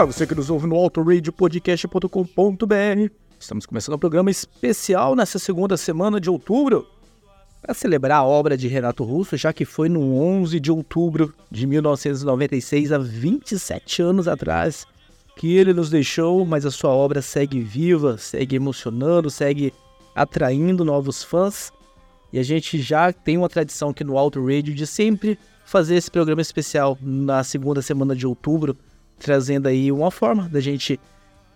Para você que nos ouve no autoradiopodcast.com.br, estamos começando um programa especial nessa segunda semana de outubro para celebrar a obra de Renato Russo, já que foi no 11 de outubro de 1996, há 27 anos atrás, que ele nos deixou, mas a sua obra segue viva, segue emocionando, segue atraindo novos fãs. E a gente já tem uma tradição aqui no Auto Radio de sempre fazer esse programa especial na segunda semana de outubro, trazendo aí uma forma da gente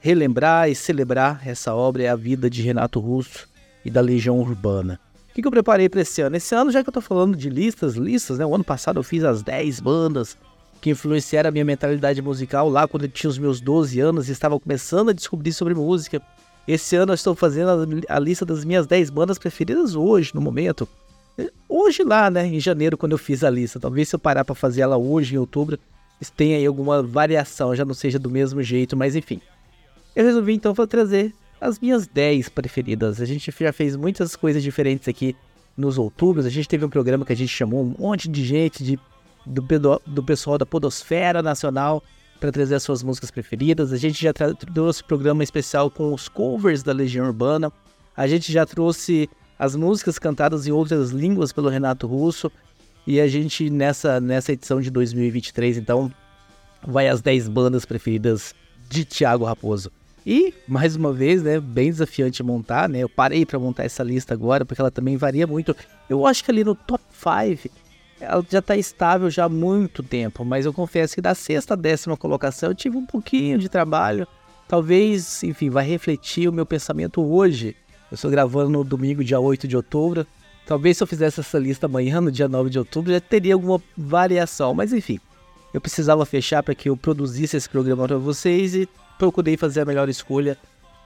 relembrar e celebrar essa obra e a vida de Renato Russo e da Legião Urbana. O que, que eu preparei para esse ano? Esse ano, já que eu tô falando de listas, listas, né? O ano passado eu fiz as 10 bandas que influenciaram a minha mentalidade musical lá quando eu tinha os meus 12 anos e estava começando a descobrir sobre música. Esse ano eu estou fazendo a, a lista das minhas 10 bandas preferidas hoje, no momento. Hoje lá, né, em janeiro, quando eu fiz a lista. Talvez se eu parar para fazer ela hoje, em outubro, tenha aí alguma variação, já não seja do mesmo jeito, mas enfim. Eu resolvi então trazer as minhas 10 preferidas. A gente já fez muitas coisas diferentes aqui nos outubros. A gente teve um programa que a gente chamou um monte de gente de, do, do pessoal da Podosfera Nacional para trazer as suas músicas preferidas. A gente já trouxe programa especial com os covers da Legião Urbana. A gente já trouxe as músicas cantadas em outras línguas pelo Renato Russo. E a gente, nessa, nessa edição de 2023, então, vai as 10 bandas preferidas de Thiago Raposo. E, mais uma vez, né, bem desafiante montar, né? Eu parei para montar essa lista agora, porque ela também varia muito. Eu acho que ali no top 5, ela já está estável já há muito tempo, mas eu confesso que da sexta a décima colocação eu tive um pouquinho de trabalho. Talvez, enfim, vai refletir o meu pensamento hoje. Eu estou gravando no domingo, dia 8 de outubro. Talvez se eu fizesse essa lista amanhã, no dia 9 de outubro, já teria alguma variação, mas enfim. Eu precisava fechar para que eu produzisse esse programa para vocês e procurei fazer a melhor escolha.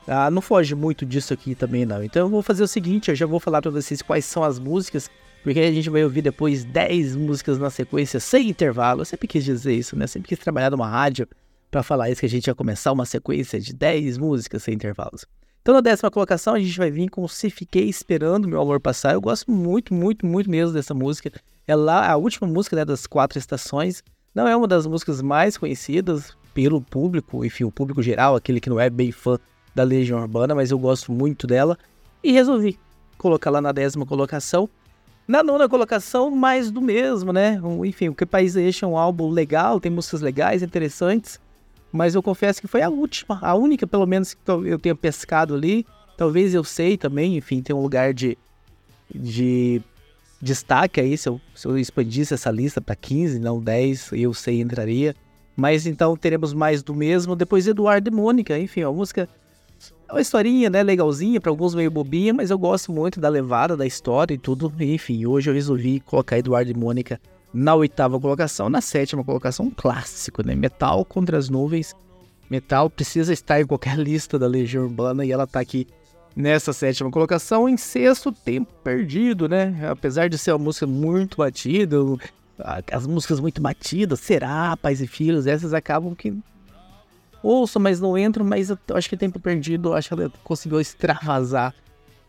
Ah, não foge muito disso aqui também não. Então eu vou fazer o seguinte, eu já vou falar para vocês quais são as músicas, porque a gente vai ouvir depois 10 músicas na sequência sem intervalo. Eu sempre quis dizer isso, né? Eu sempre quis trabalhar numa rádio para falar isso que a gente ia começar uma sequência de 10 músicas sem intervalos. Então na décima colocação a gente vai vir com Se Fiquei Esperando Meu Amor Passar. Eu gosto muito, muito, muito mesmo dessa música. É lá a última música né, das quatro estações. Não é uma das músicas mais conhecidas, pelo público, enfim, o público geral, aquele que não é bem fã da Legião Urbana, mas eu gosto muito dela e resolvi colocar lá na décima colocação. Na nona colocação, mais do mesmo, né? Enfim, o Que País Deixa é um álbum legal, tem músicas legais, interessantes, mas eu confesso que foi a última, a única, pelo menos, que eu tenha pescado ali. Talvez eu sei também, enfim, tem um lugar de, de destaque aí. Se eu, se eu expandisse essa lista para 15, não 10, eu sei entraria. Mas então teremos mais do mesmo. Depois Eduardo e Mônica, enfim, a música é uma historinha, né, legalzinha, para alguns meio bobinha, mas eu gosto muito da levada, da história e tudo. Enfim, hoje eu resolvi colocar Eduardo e Mônica na oitava colocação. Na sétima colocação, um clássico, né? Metal contra as nuvens. Metal precisa estar em qualquer lista da Legião Urbana e ela tá aqui nessa sétima colocação. Em sexto, Tempo Perdido, né? Apesar de ser uma música muito batida, as músicas muito batidas, será, pais e filhos, essas acabam que ouço, mas não entram, mas eu acho que tempo perdido, acho que ela conseguiu extravasar.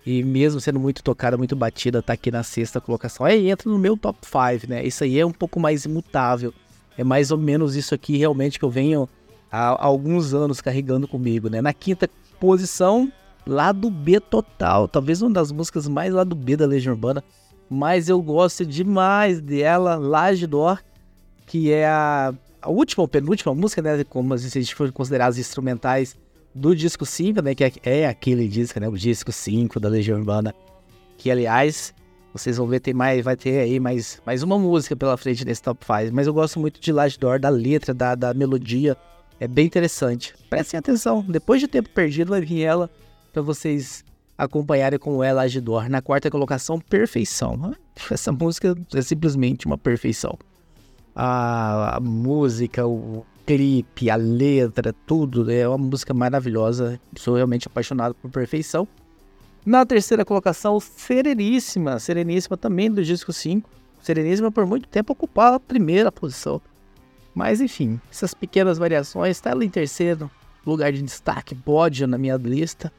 E mesmo sendo muito tocada, muito batida, tá aqui na sexta colocação. Aí entra no meu top 5, né? Isso aí é um pouco mais imutável. É mais ou menos isso aqui realmente que eu venho há, alguns anos carregando comigo, né? Na quinta posição, lado B total. Talvez uma das músicas mais lado B da Legião Urbana mas eu gosto demais dela, Laje Dor, que é a, a última ou penúltima música, né, como se a gente for considerar as instrumentais do disco 5, né, que é, é, aquele disco, né, o disco 5 da Legião Urbana, que aliás, vocês vão ver, tem mais, vai ter aí mais, mais uma música pela frente nesse top 5, mas eu gosto muito de Laje Dor, da letra, da, da melodia, é bem interessante. Prestem atenção, depois de tempo perdido vai vir ela para vocês acompanharem com ela Agidor. Na quarta colocação, Perfeição. Essa música é simplesmente uma perfeição. A, a música, o clipe, a letra, tudo é uma música maravilhosa. Sou realmente apaixonado por Perfeição. Na terceira colocação, Sereníssima. Sereníssima também do disco 5. Sereníssima por muito tempo ocupava a primeira posição. Mas enfim, essas pequenas variações, está ela em terceiro lugar de destaque, pódio na minha lista.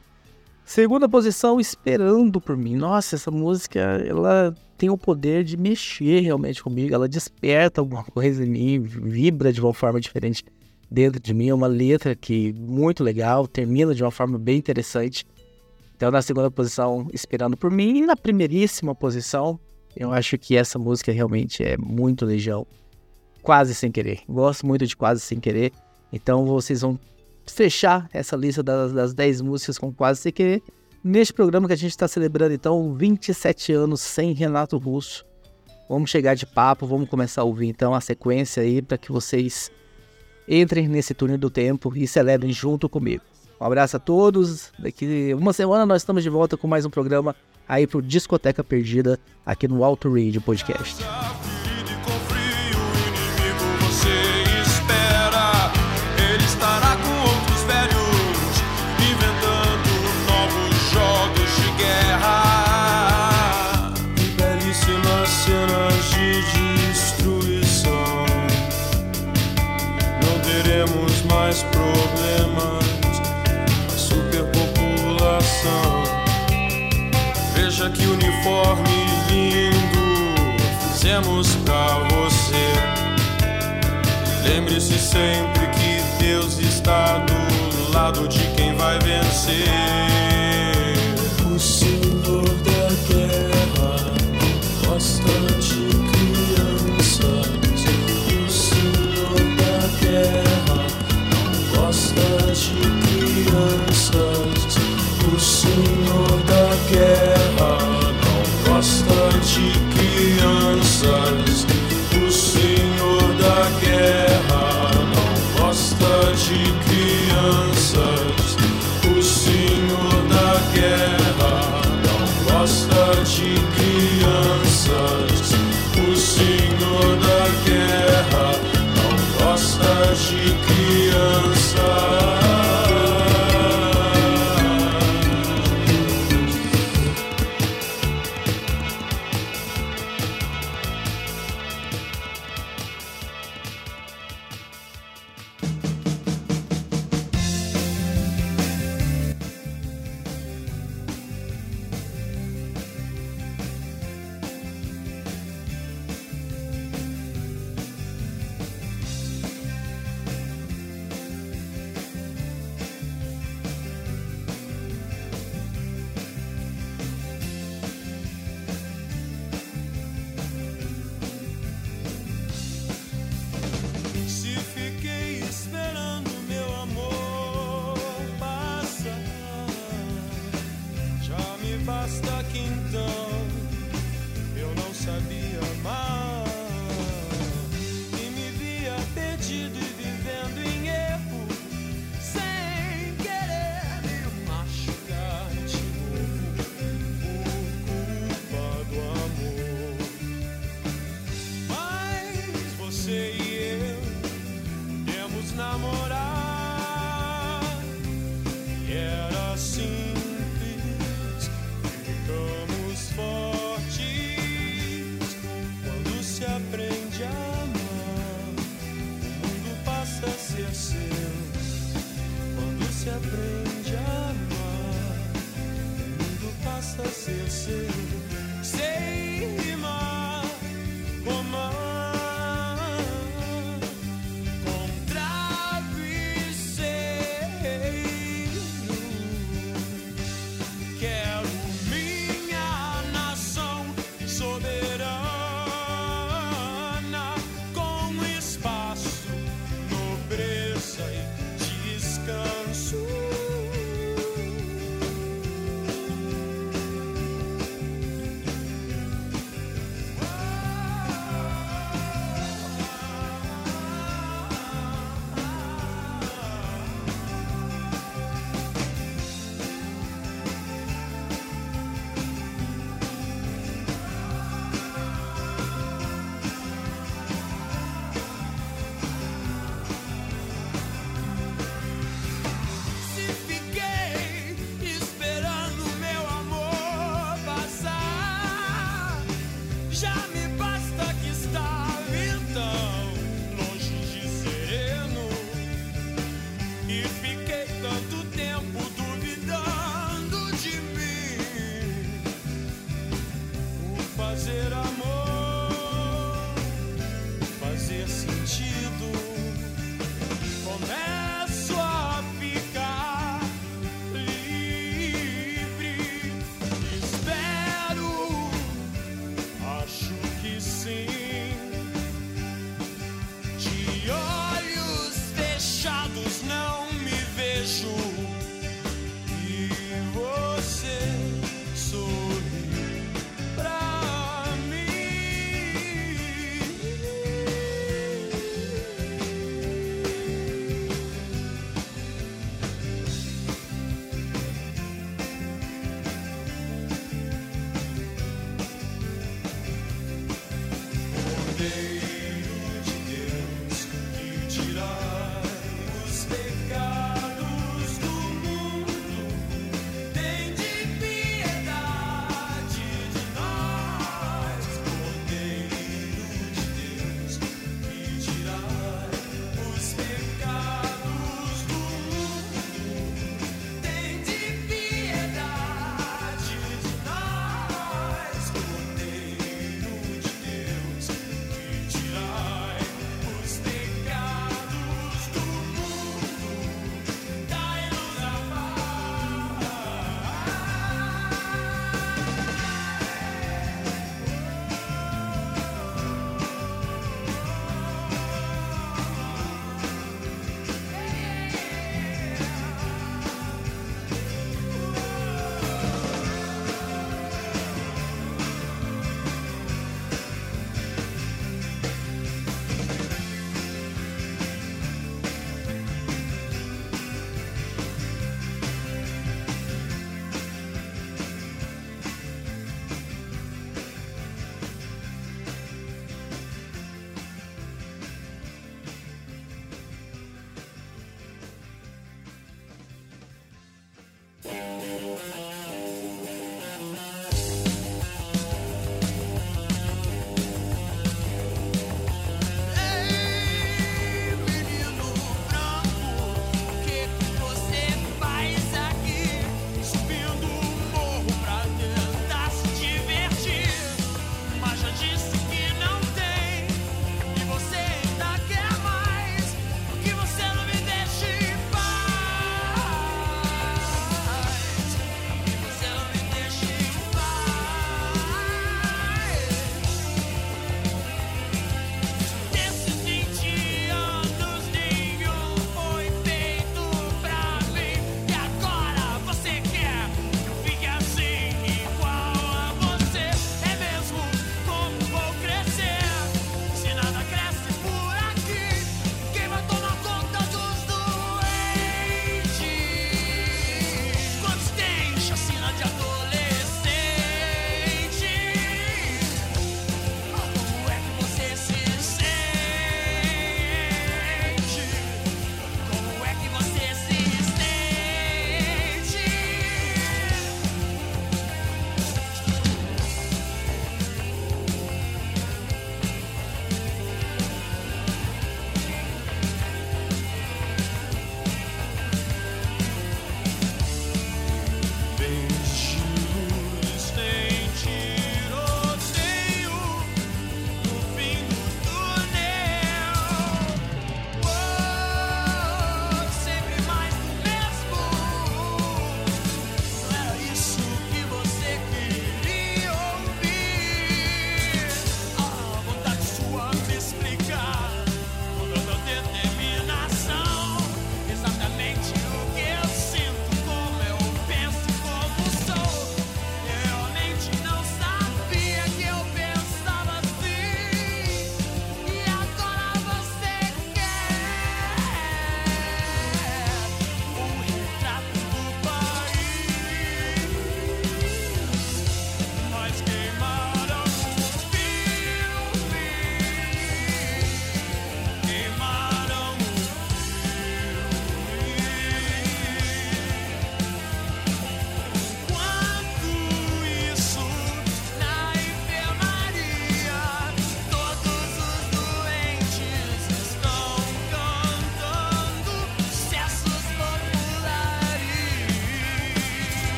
Segunda posição, Esperando por mim. Nossa, essa música, ela tem o poder de mexer realmente comigo. Ela desperta alguma coisa em mim, vibra de uma forma diferente dentro de mim, é uma letra que muito legal, termina de uma forma bem interessante. Então, na segunda posição, Esperando por Mim, e na primeiríssima posição, eu acho que essa música realmente é muito legião. Quase Sem Querer. Gosto muito de Quase Sem Querer. Então, vocês vão fechar essa lista das, das 10 músicas com Quase Sem Querer. Neste programa que a gente está celebrando, então, 27 anos sem Renato Russo. Vamos chegar de papo, vamos começar a ouvir então a sequência aí para que vocês entrem nesse túnel do tempo e celebrem junto comigo. Um abraço a todos. Daqui uma semana nós estamos de volta com mais um programa aí pro Discoteca Perdida aqui no Alto Radio Podcast. Que uniforme lindo fizemos pra você. Lembre-se sempre que Deus está do lado de quem vai vencer. O Senhor da guerra gosta de crianças. O Senhor da guerra não gosta de crianças. O Senhor da guerra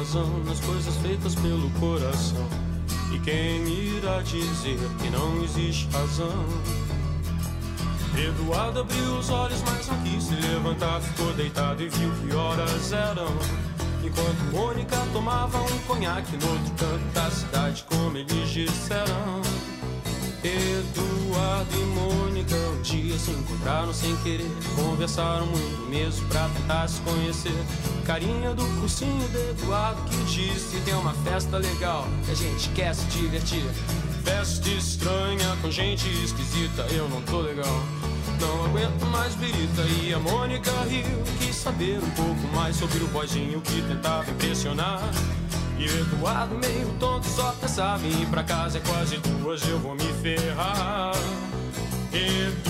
razão nas coisas feitas pelo coração. E quem irá dizer que não existe razão? Eduardo abriu os olhos, mas não quis se levantar. Ficou deitado e viu que horas eram. Enquanto Mônica tomava um conhaque no outro canto da cidade, como eles disseram. Eduardo e Mônica um dia se encontraram sem querer. Conversaram muito mesmo pra tentar se conhecer. Carinha do cursinho do Eduardo que disse: Tem uma festa legal que a gente quer se divertir. Festa estranha com gente esquisita, eu não tô legal. Não aguento mais birita e a Mônica riu. Quis saber um pouco mais sobre o boizinho que tentava impressionar. E o Eduardo meio tonto só pensava em ir pra casa é quase duas, eu vou me ferrar. Eduardo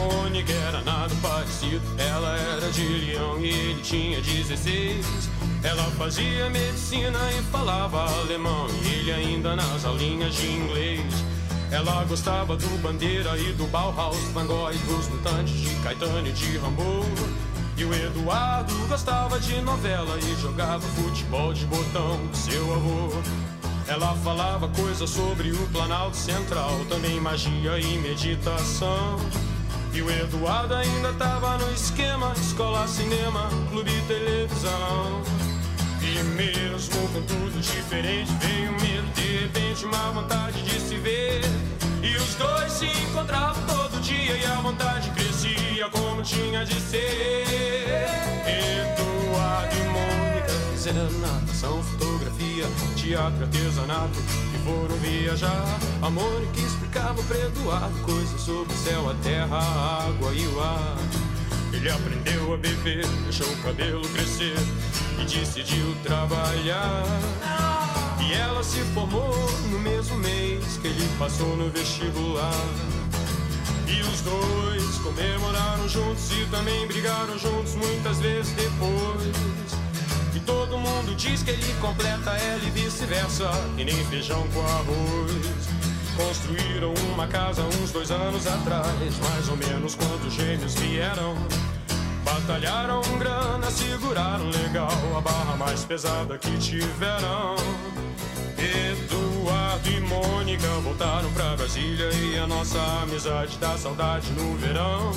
era nada parecido. Ela era de Leão e ele tinha 16. Ela fazia medicina e falava alemão, e ele ainda nas aulinhas de inglês. Ela gostava do Bandeira e do Bauhaus, Van Gogh e dos Mutantes, de Caetano e de Rambo. E o Eduardo gostava de novela e jogava futebol de botão com seu avô. Ela falava coisas sobre o Planalto Central, também magia e meditação. E o Eduardo ainda tava no esquema: escola, cinema, clube televisão. E mesmo com tudo diferente, veio medo, de repente, uma vontade de se ver. E os dois se encontravam todo dia e a vontade crescia como tinha de ser. Eduardo e fizeram natação, fotografia, teatro, artesanato e foram viajar. A Mônica explicava Eduardo coisas sobre o céu, a terra, a água e o ar. Ele aprendeu a beber, deixou o cabelo crescer e decidiu trabalhar. E ela se formou no mesmo mês que ele passou no vestibular. E os dois comemoraram juntos e também brigaram juntos muitas vezes depois. Todo mundo diz que ele completa ela e vice-versa, e nem feijão com arroz. Construíram uma casa uns dois anos atrás, mais ou menos quando os gêmeos vieram. Batalharam grana, seguraram legal a barra mais pesada que tiveram. Eduardo e Mônica voltaram pra Brasília e a nossa amizade dá saudade no verão.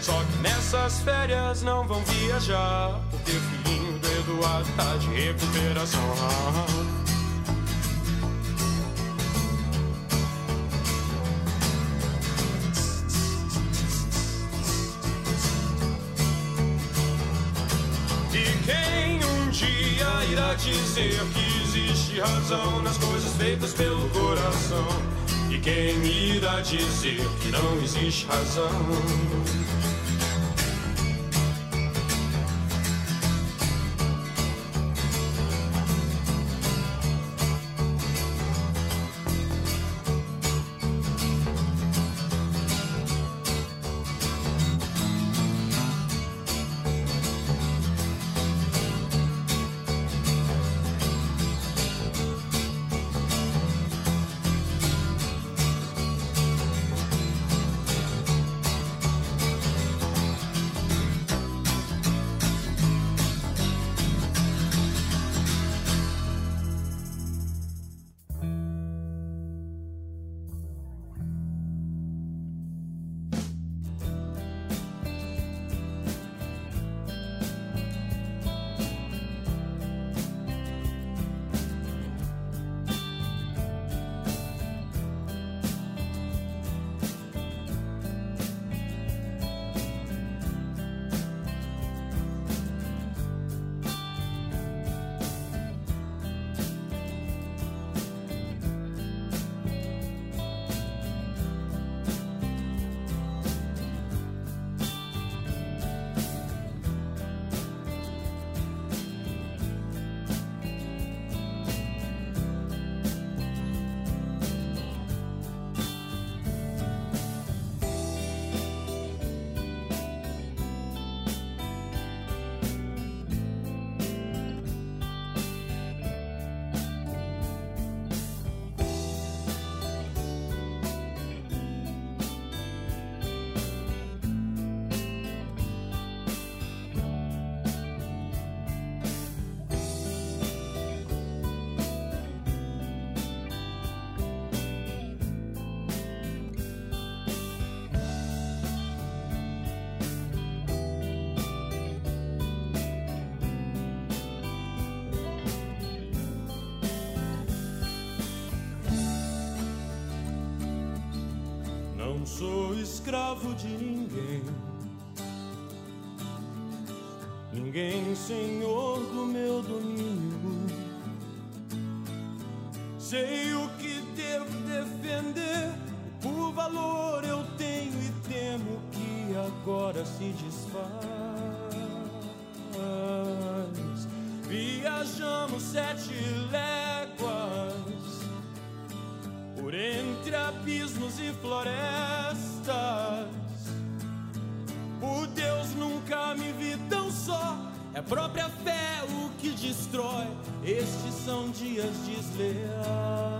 Só que nessas férias não vão viajar, porque filhinho Eduardo tá de recuperação. E quem um dia irá dizer que existe razão nas coisas feitas pelo coração? E quem irá dizer que não existe razão? Escravo de ninguém. Ninguém senhor do meu domínio. Sei o que devo defender, por valor eu tenho e temo que agora se desfaz. Viajamos sete por entre abismos e florestas. Por Deus nunca me vi tão só. É a própria fé o que destrói. Estes são dias desleais.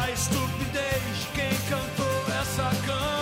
a estupidez de quem cantou essa canção.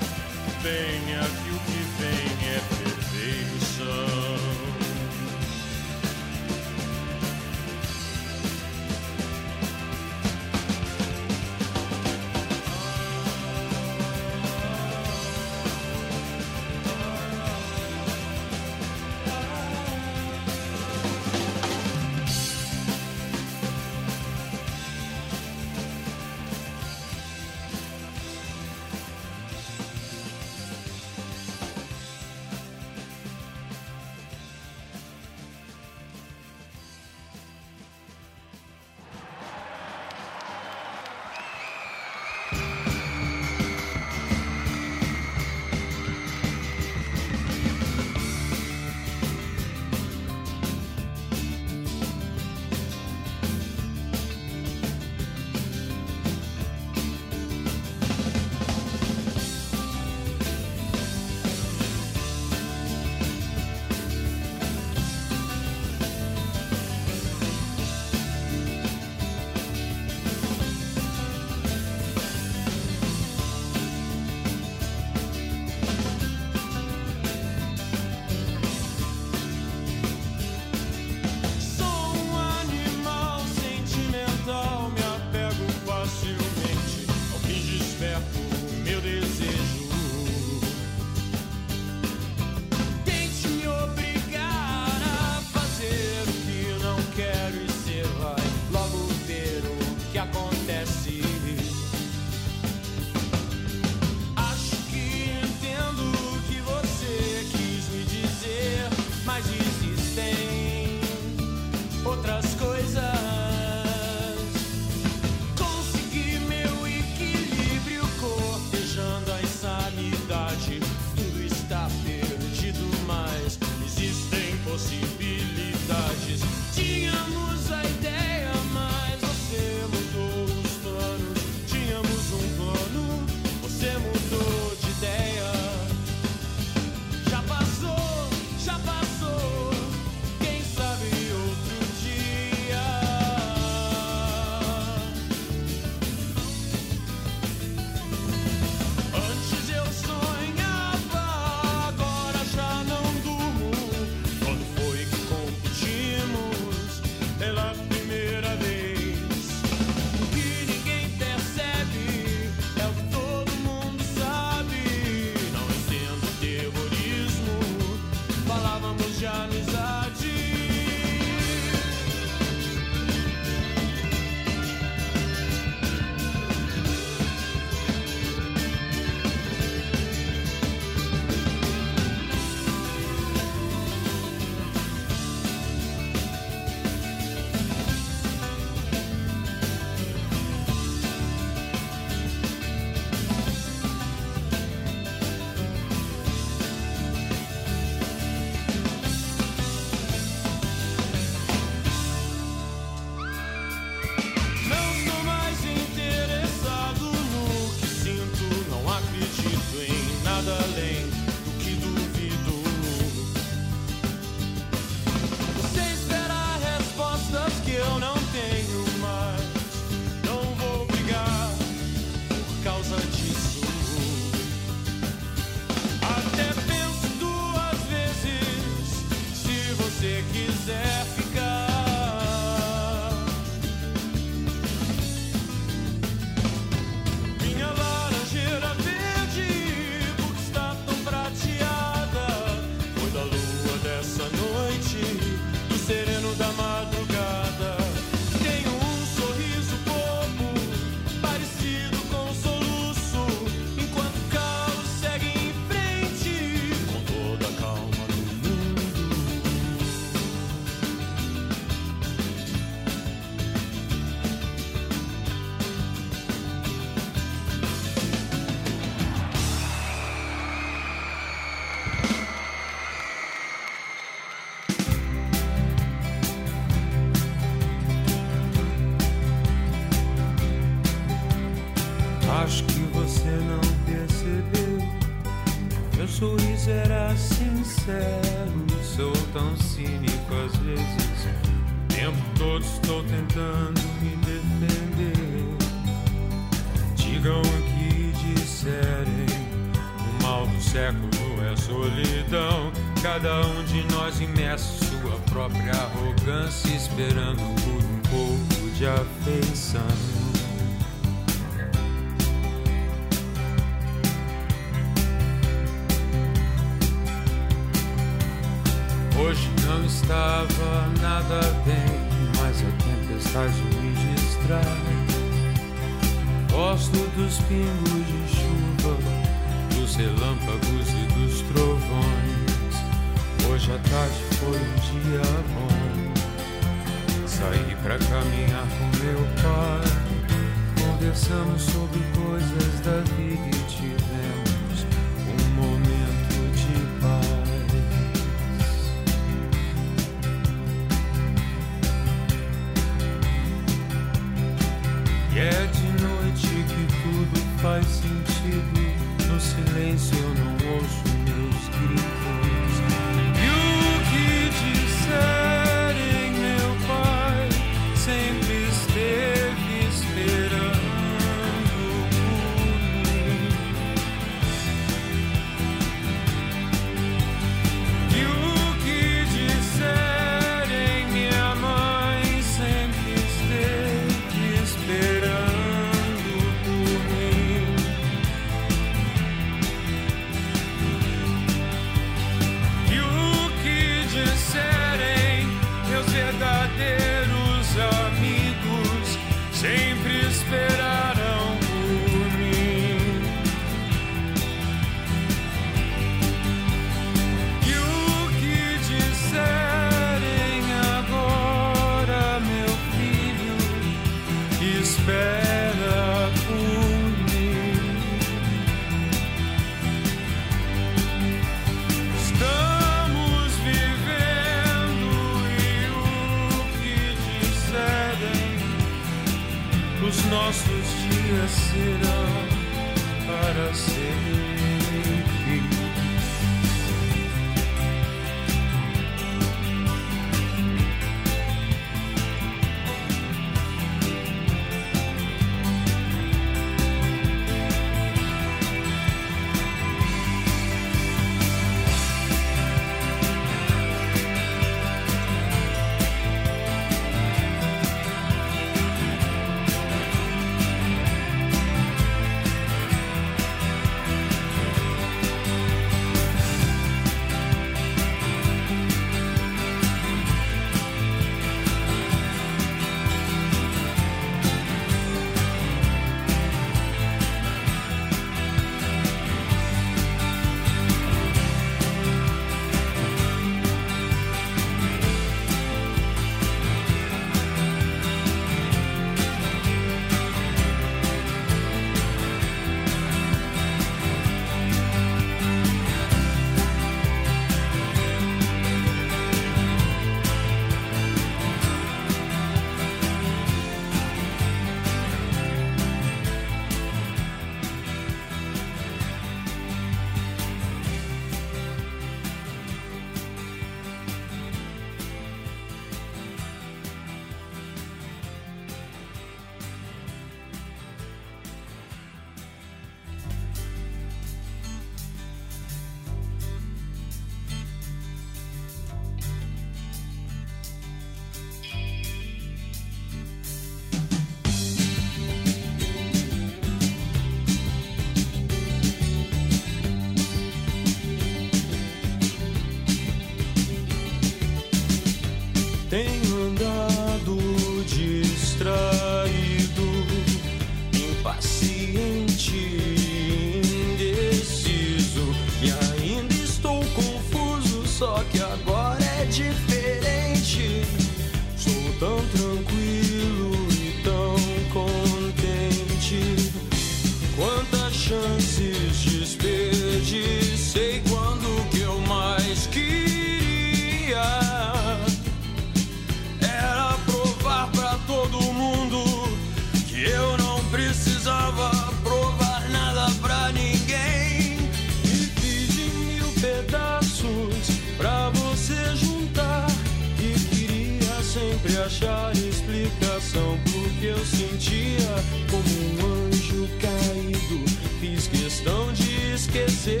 achar explicação porque eu sentia como um anjo caído. Fiz questão de esquecer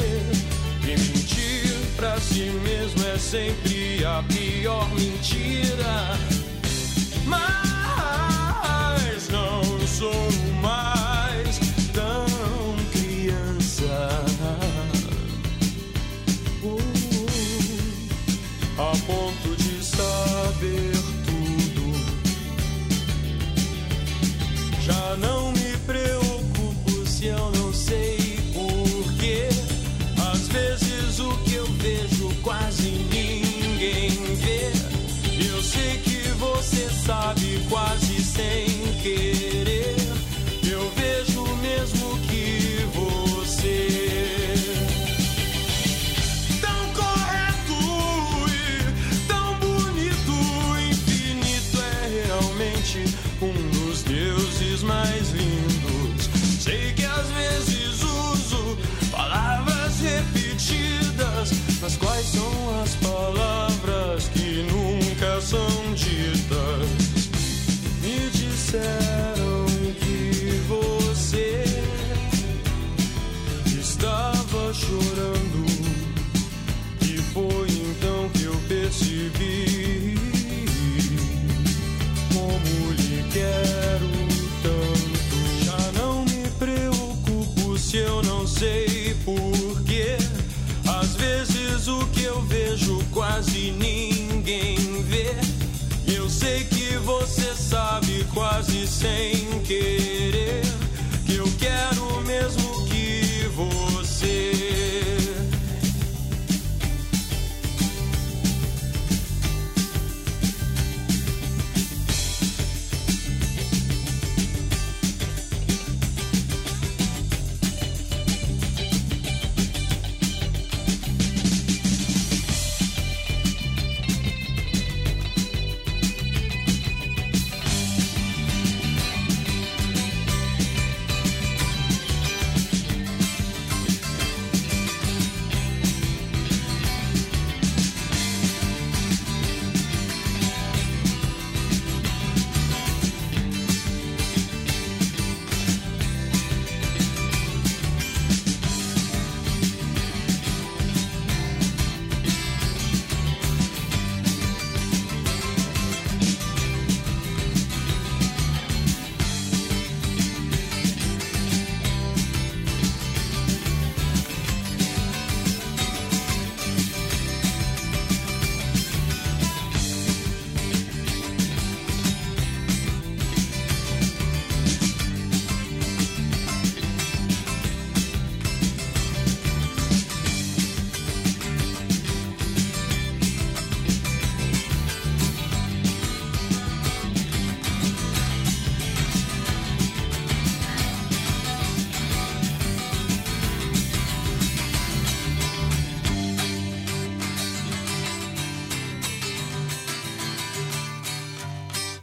e mentir pra si mesmo é sempre a pior mentira. Mas não sou mais tão criança. Uh, uh. a ponto quase sem. você sabe quase sem